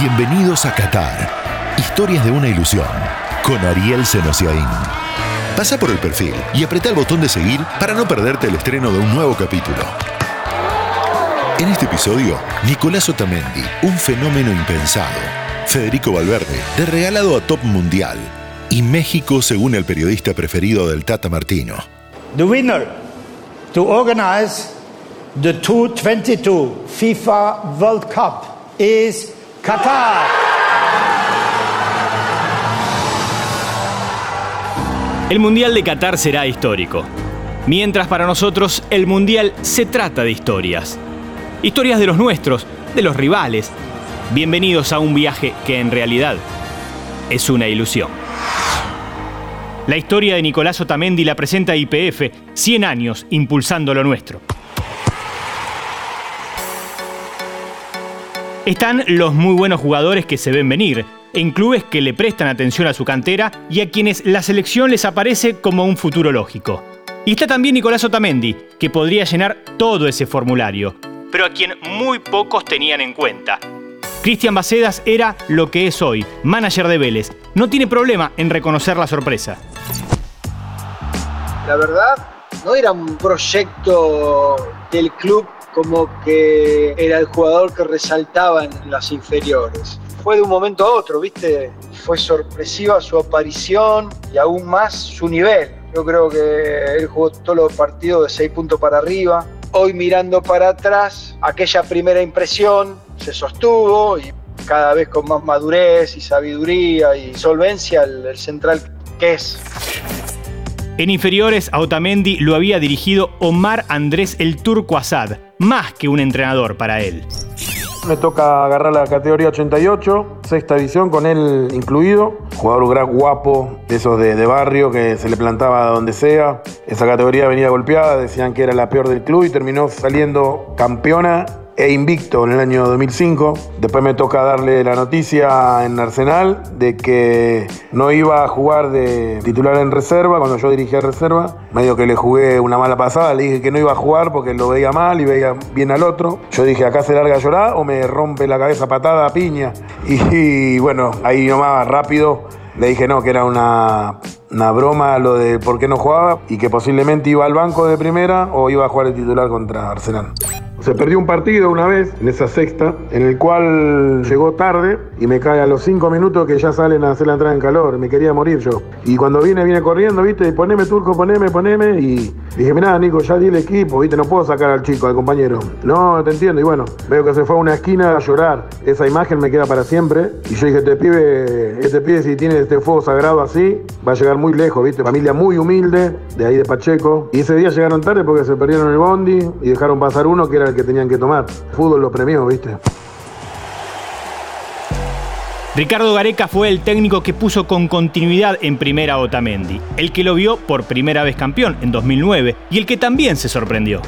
Bienvenidos a Qatar. Historias de una ilusión. Con Ariel Senosiaín. Pasa por el perfil y apreta el botón de seguir para no perderte el estreno de un nuevo capítulo. En este episodio, Nicolás Otamendi, un fenómeno impensado. Federico Valverde, de regalado a Top Mundial. Y México según el periodista preferido del Tata Martino. The winner to organize the 2022 FIFA World Cup is Qatar. El Mundial de Qatar será histórico. Mientras para nosotros el Mundial se trata de historias. Historias de los nuestros, de los rivales. Bienvenidos a un viaje que en realidad es una ilusión. La historia de Nicolás Otamendi la presenta IPF, 100 años impulsando lo nuestro. Están los muy buenos jugadores que se ven venir, en clubes que le prestan atención a su cantera y a quienes la selección les aparece como un futuro lógico. Y está también Nicolás Otamendi, que podría llenar todo ese formulario, pero a quien muy pocos tenían en cuenta. Cristian Bacedas era lo que es hoy, manager de Vélez. No tiene problema en reconocer la sorpresa. La verdad, no era un proyecto del club como que era el jugador que resaltaba en las inferiores. Fue de un momento a otro, ¿viste? Fue sorpresiva su aparición y aún más su nivel. Yo creo que él jugó todos los partidos de seis puntos para arriba. Hoy mirando para atrás, aquella primera impresión se sostuvo y cada vez con más madurez y sabiduría y solvencia el, el central que es. En inferiores, a Otamendi lo había dirigido Omar Andrés el Turco Asad, más que un entrenador para él. Me toca agarrar la categoría 88, sexta edición con él incluido. Jugador gran guapo, de esos de, de, barrio que se le plantaba donde sea. Esa categoría venía golpeada, decían que era la peor del club y terminó saliendo campeona e invicto en el año 2005. Después me toca darle la noticia en Arsenal de que no iba a jugar de titular en reserva cuando yo dirigía reserva. Medio que le jugué una mala pasada, le dije que no iba a jugar porque lo veía mal y veía bien al otro. Yo dije, acá se larga a llorar o me rompe la cabeza patada, piña. Y, bueno, ahí nomás rápido le dije no, que era una, una broma lo de por qué no jugaba y que posiblemente iba al banco de primera o iba a jugar el titular contra Arsenal. Se perdió un partido una vez, en esa sexta, en el cual llegó tarde y me cae a los cinco minutos que ya salen a hacer la entrada en calor. Me quería morir yo. Y cuando viene, viene corriendo, ¿viste? Poneme turco, poneme, poneme. Y dije, mirá, Nico, ya di el equipo, ¿viste? No puedo sacar al chico, al compañero. No, te entiendo. Y bueno, veo que se fue a una esquina a llorar. Esa imagen me queda para siempre. Y yo dije, este pibe, este pibe, si tiene este fuego sagrado así, va a llegar muy lejos, ¿viste? Familia muy humilde, de ahí de Pacheco. Y ese día llegaron tarde porque se perdieron el bondi y dejaron pasar uno que era el que tenían que tomar. Fútbol lo premió, ¿viste? Ricardo Gareca fue el técnico que puso con continuidad en primera a Otamendi, el que lo vio por primera vez campeón en 2009 y el que también se sorprendió.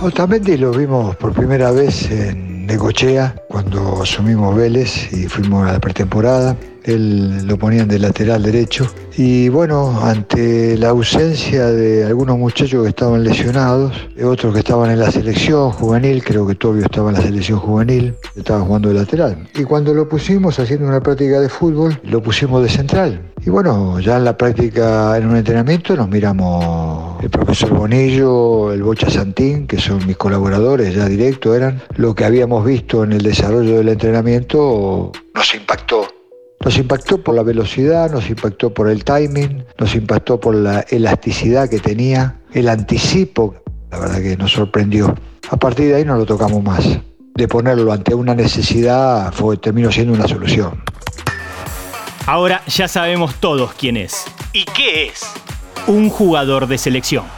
Otamendi lo vimos por primera vez en Necochea cuando asumimos Vélez y fuimos a la pretemporada. Él lo ponían de lateral derecho. Y bueno, ante la ausencia de algunos muchachos que estaban lesionados, otros que estaban en la selección juvenil, creo que Tobio estaba en la selección juvenil, estaba jugando de lateral. Y cuando lo pusimos haciendo una práctica de fútbol, lo pusimos de central. Y bueno, ya en la práctica, en un entrenamiento, nos miramos el profesor Bonillo, el Bocha Santín, que son mis colaboradores ya directos, eran lo que habíamos visto en el desarrollo del entrenamiento, nos impactó. Nos impactó por la velocidad, nos impactó por el timing, nos impactó por la elasticidad que tenía, el anticipo, la verdad que nos sorprendió. A partir de ahí no lo tocamos más. De ponerlo ante una necesidad fue, terminó siendo una solución. Ahora ya sabemos todos quién es. ¿Y qué es? Un jugador de selección.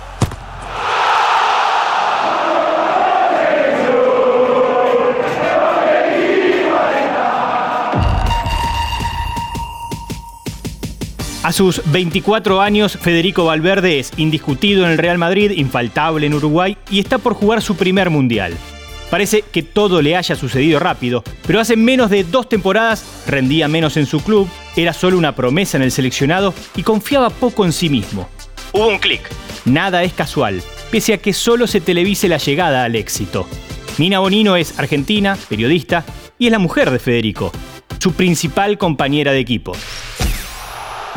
A sus 24 años, Federico Valverde es indiscutido en el Real Madrid, infaltable en Uruguay y está por jugar su primer mundial. Parece que todo le haya sucedido rápido, pero hace menos de dos temporadas rendía menos en su club, era solo una promesa en el seleccionado y confiaba poco en sí mismo. Hubo un clic. Nada es casual, pese a que solo se televise la llegada al éxito. Mina Bonino es argentina, periodista y es la mujer de Federico, su principal compañera de equipo.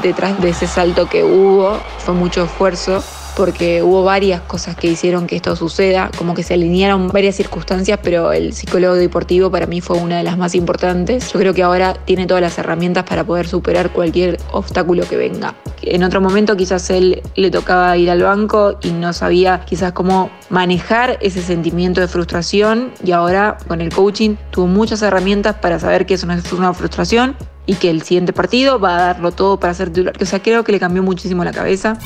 Detrás de ese salto que hubo fue mucho esfuerzo porque hubo varias cosas que hicieron que esto suceda, como que se alinearon varias circunstancias, pero el psicólogo deportivo para mí fue una de las más importantes. Yo creo que ahora tiene todas las herramientas para poder superar cualquier obstáculo que venga. En otro momento quizás él le tocaba ir al banco y no sabía quizás cómo manejar ese sentimiento de frustración y ahora con el coaching tuvo muchas herramientas para saber que eso no es una frustración y que el siguiente partido va a darlo todo para ser titular. O sea, creo que le cambió muchísimo la cabeza.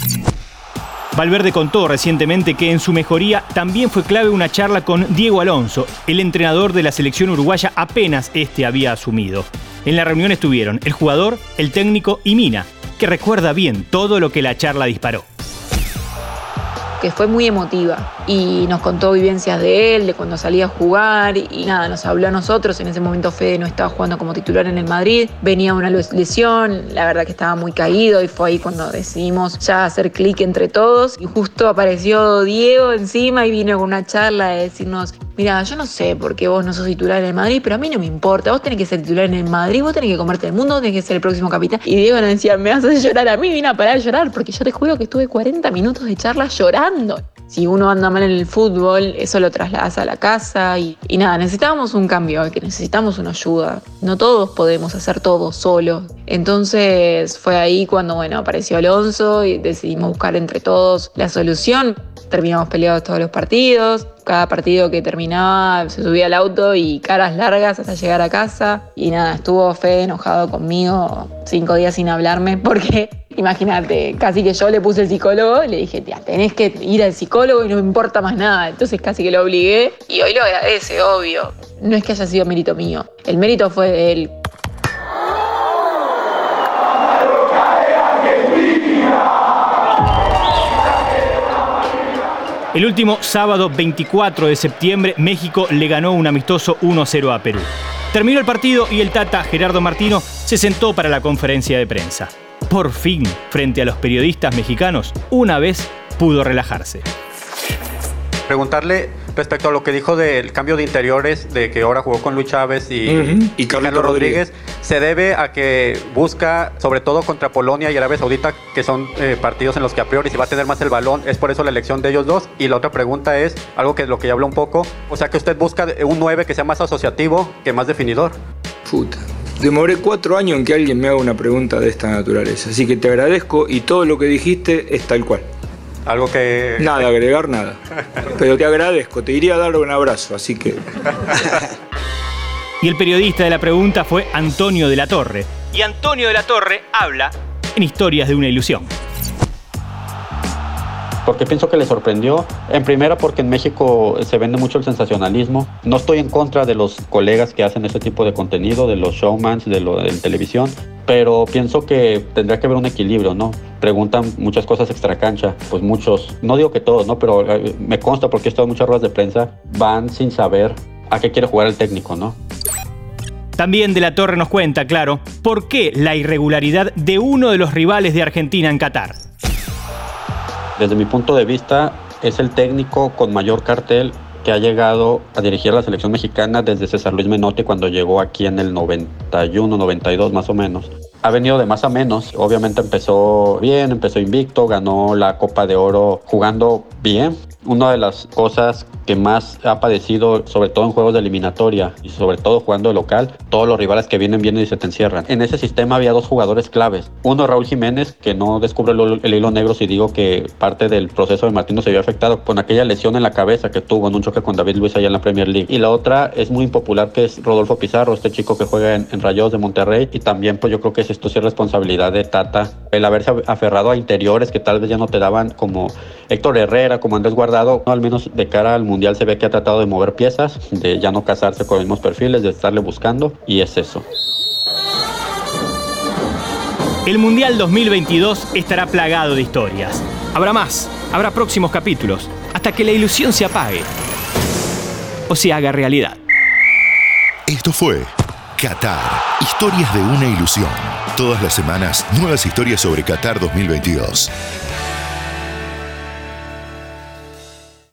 Valverde contó recientemente que en su mejoría también fue clave una charla con Diego Alonso, el entrenador de la selección uruguaya apenas este había asumido. En la reunión estuvieron el jugador, el técnico y Mina, que recuerda bien todo lo que la charla disparó que fue muy emotiva y nos contó vivencias de él, de cuando salía a jugar y, nada, nos habló a nosotros. En ese momento Fede no estaba jugando como titular en el Madrid, venía una lesión, la verdad que estaba muy caído y fue ahí cuando decidimos ya hacer clic entre todos y justo apareció Diego encima y vino con una charla de decirnos, mira, yo no sé por qué vos no sos titular en el Madrid, pero a mí no me importa, vos tenés que ser titular en el Madrid, vos tenés que comerte el mundo, tenés que ser el próximo capitán. Y Diego nos decía, me a hacer llorar a mí, vine a parar de llorar, porque yo te juro que estuve 40 minutos de charla llorando si uno anda mal en el fútbol, eso lo trasladas a la casa y, nada, necesitábamos un cambio, que necesitamos una ayuda. No todos podemos hacer todo solos. Entonces fue ahí cuando, bueno, apareció Alonso y decidimos buscar entre todos la solución. Terminamos peleados todos los partidos. Cada partido que terminaba se subía al auto y caras largas hasta llegar a casa. Y nada, estuvo Fede enojado conmigo cinco días sin hablarme porque Imagínate, casi que yo le puse el psicólogo y le dije, tía, tenés que ir al psicólogo y no me importa más nada. Entonces casi que lo obligué y hoy lo agradece, obvio. No es que haya sido mérito mío, el mérito fue de él. El último sábado 24 de septiembre, México le ganó un amistoso 1-0 a Perú. Terminó el partido y el Tata Gerardo Martino se sentó para la conferencia de prensa por fin, frente a los periodistas mexicanos, una vez pudo relajarse. Preguntarle respecto a lo que dijo del cambio de interiores, de que ahora jugó con Luis Chávez y, y Carlos Rodríguez, se debe a que busca, sobre todo contra Polonia y Arabia Saudita, que son eh, partidos en los que a priori se va a tener más el balón, es por eso la elección de ellos dos. Y la otra pregunta es, algo que lo que ya habló un poco, o sea que usted busca un 9 que sea más asociativo que más definidor. Puta. Demoré cuatro años en que alguien me haga una pregunta de esta naturaleza, así que te agradezco y todo lo que dijiste es tal cual. Algo que... Nada, agregar nada. Pero te agradezco, te iría a dar un abrazo, así que... Y el periodista de la pregunta fue Antonio de la Torre. Y Antonio de la Torre habla en Historias de una Ilusión porque pienso que le sorprendió. En primera, porque en México se vende mucho el sensacionalismo. No estoy en contra de los colegas que hacen ese tipo de contenido, de los showmans, de, lo, de televisión, pero pienso que tendría que haber un equilibrio, ¿no? Preguntan muchas cosas extra cancha, pues muchos, no digo que todos, ¿no? Pero eh, me consta porque he estado en muchas ruedas de prensa, van sin saber a qué quiere jugar el técnico, ¿no? También de la Torre nos cuenta, claro, por qué la irregularidad de uno de los rivales de Argentina en Qatar. Desde mi punto de vista, es el técnico con mayor cartel que ha llegado a dirigir la selección mexicana desde César Luis Menotti cuando llegó aquí en el 91, 92 más o menos. Ha venido de más a menos, obviamente empezó bien, empezó invicto, ganó la Copa de Oro jugando bien, una de las cosas que más ha padecido, sobre todo en juegos de eliminatoria y sobre todo jugando local, todos los rivales que vienen, vienen y se te encierran. En ese sistema había dos jugadores claves. Uno, Raúl Jiménez, que no descubre el, hilo negro si digo que parte del proceso de Martino se vio afectado con aquella lesión en la cabeza que tuvo en un choque con David Luis allá en la Premier League. Y la otra es muy impopular, que es Rodolfo Pizarro, este chico que juega en, en Rayos de Monterrey. Y también, pues yo creo que es esto sí es responsabilidad de Tata, el haberse aferrado a interiores que tal vez ya no te daban como Héctor Herrera, como Andrés Guardado, al menos de cara al Mundial se ve que ha tratado de mover piezas, de ya no casarse con los mismos perfiles, de estarle buscando, y es eso. El Mundial 2022 estará plagado de historias. Habrá más, habrá próximos capítulos, hasta que la ilusión se apague o se haga realidad. Esto fue Qatar, historias de una ilusión. Todas las semanas, nuevas historias sobre Qatar 2022.